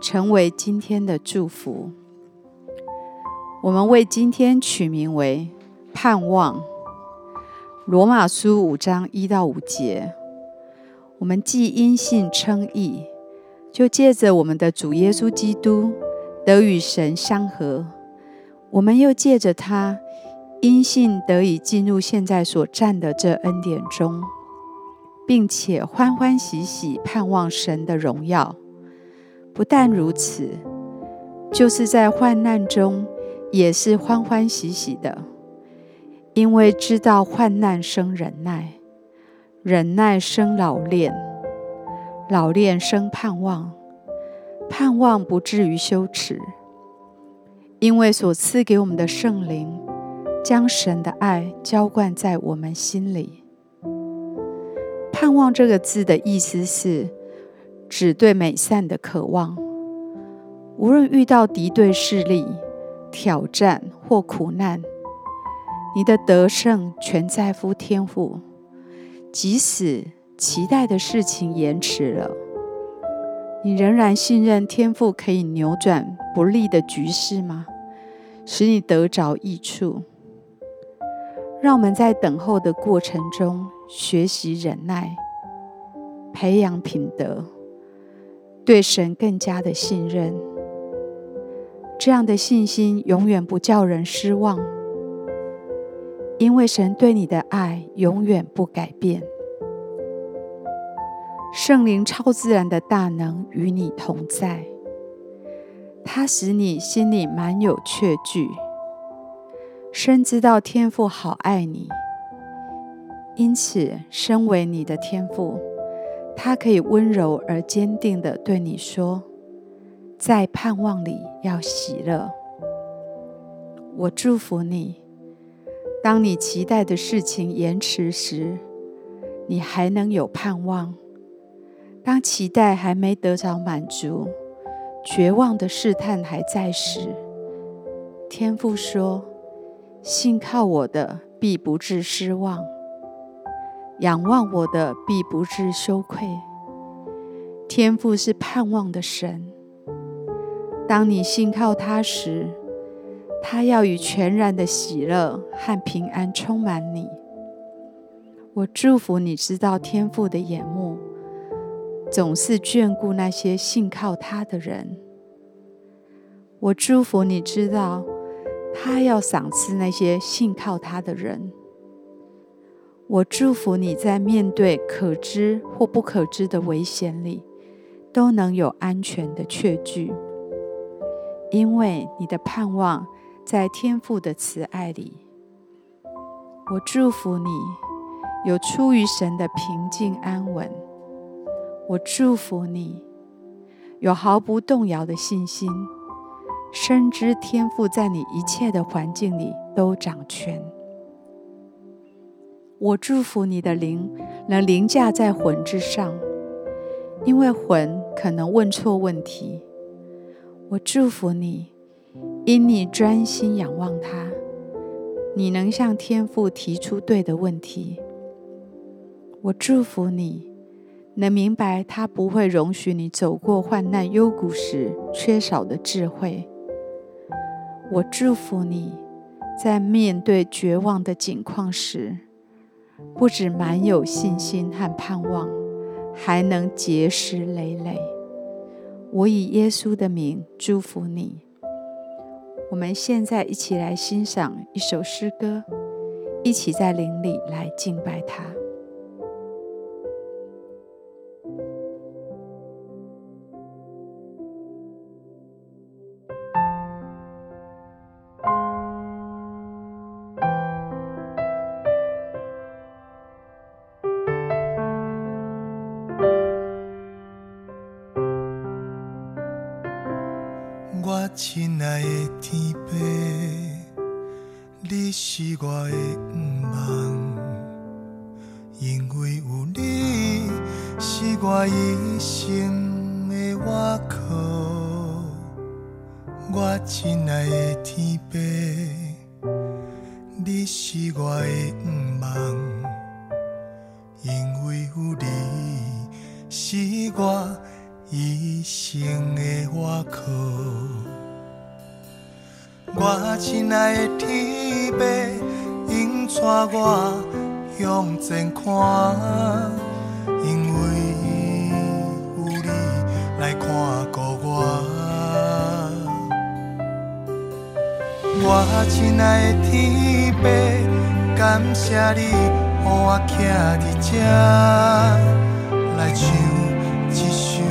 成为今天的祝福。我们为今天取名为“盼望”。罗马书五章一到五节，我们既因信称义，就借着我们的主耶稣基督得与神相合。我们又借着他因信得以进入现在所占的这恩典中，并且欢欢喜喜盼望神的荣耀。不但如此，就是在患难中也是欢欢喜喜的，因为知道患难生忍耐，忍耐生老练，老练生盼望，盼望不至于羞耻，因为所赐给我们的圣灵将神的爱浇灌在我们心里。盼望这个字的意思是。只对美善的渴望，无论遇到敌对势力、挑战或苦难，你的得胜全在乎天赋。即使期待的事情延迟了，你仍然信任天赋可以扭转不利的局势吗？使你得着益处。让我们在等候的过程中学习忍耐，培养品德。对神更加的信任，这样的信心永远不叫人失望，因为神对你的爱永远不改变。圣灵超自然的大能与你同在，它使你心里满有确据，深知道天父好爱你，因此身为你的天父。他可以温柔而坚定地对你说：“在盼望里要喜乐。”我祝福你，当你期待的事情延迟时，你还能有盼望；当期待还没得着满足，绝望的试探还在时，天父说：“信靠我的，必不致失望。”仰望我的，必不致羞愧。天父是盼望的神。当你信靠他时，他要以全然的喜乐和平安充满你。我祝福你知道天父的眼目总是眷顾那些信靠他的人。我祝福你知道他要赏赐那些信靠他的人。我祝福你在面对可知或不可知的危险里，都能有安全的确据，因为你的盼望在天父的慈爱里。我祝福你有出于神的平静安稳。我祝福你有毫不动摇的信心，深知天父在你一切的环境里都掌权。我祝福你的灵能凌驾在魂之上，因为魂可能问错问题。我祝福你，因你专心仰望他，你能向天父提出对的问题。我祝福你，能明白他不会容许你走过患难幽谷时缺少的智慧。我祝福你，在面对绝望的境况时，不止满有信心和盼望，还能结实累累。我以耶稣的名祝福你。我们现在一起来欣赏一首诗歌，一起在灵里来敬拜他。我亲爱的天父，你是我的恩望。因为有你，是我一生的依靠。我亲。爱的天父，你是我的恩望。因为有你，是我。一生的依靠。我亲爱的天父，应带我向前看，因为有你来看顾我。我亲爱的天父，感谢你，予我徛伫这，来唱一首。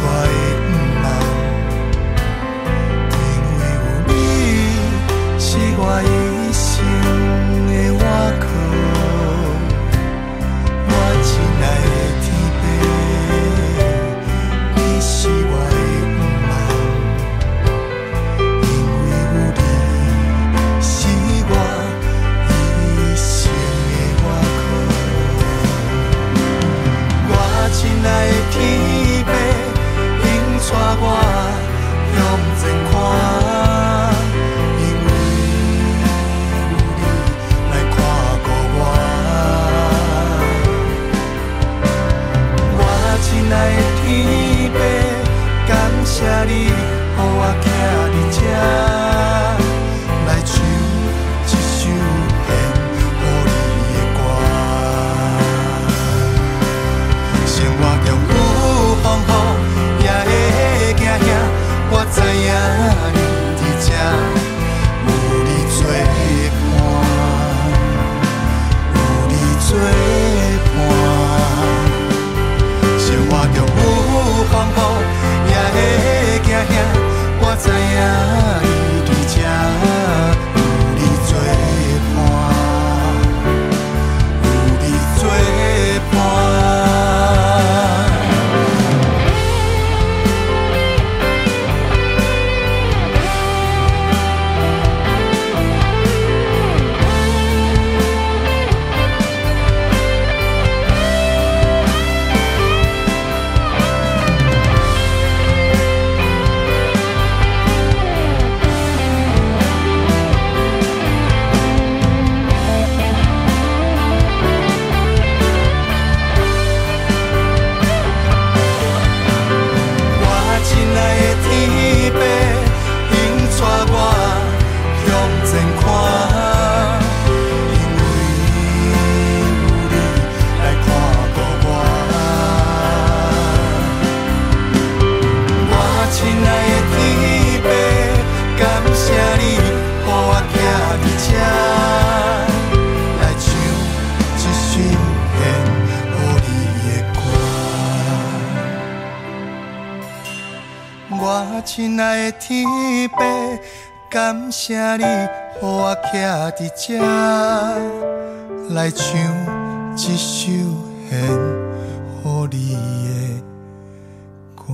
white. 来唱一首献给你的歌，我亲爱的天父，感谢你，让我站在这，来唱一首献给你的歌。